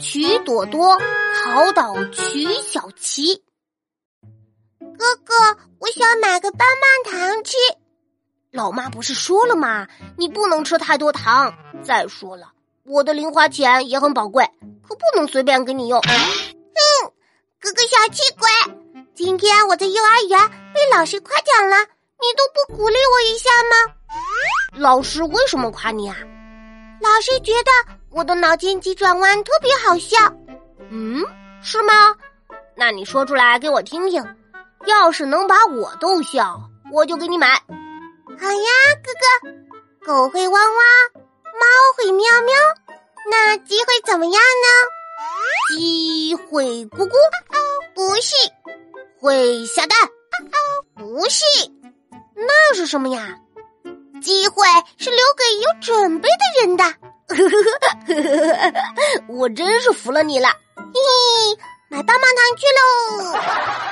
曲朵朵考倒曲小琪。哥哥，我想买个棒棒糖吃。老妈不是说了吗？你不能吃太多糖。再说了，我的零花钱也很宝贵，可不能随便给你用。哼，哥哥小气鬼！今天我在幼儿园被老师夸奖了，你都不鼓励我一下吗？老师为什么夸你啊？老师觉得我的脑筋急转弯特别好笑。嗯，是吗？那你说出来给我听听。要是能把我逗笑，我就给你买。好呀，哥哥。狗会汪汪，猫会喵喵，那鸡会怎么样呢？鸡会咕咕，不是。会下蛋，不是。那是什么呀？机会是留给有准备的人的。我真是服了你了。嘿嘿，买棒棒糖去喽！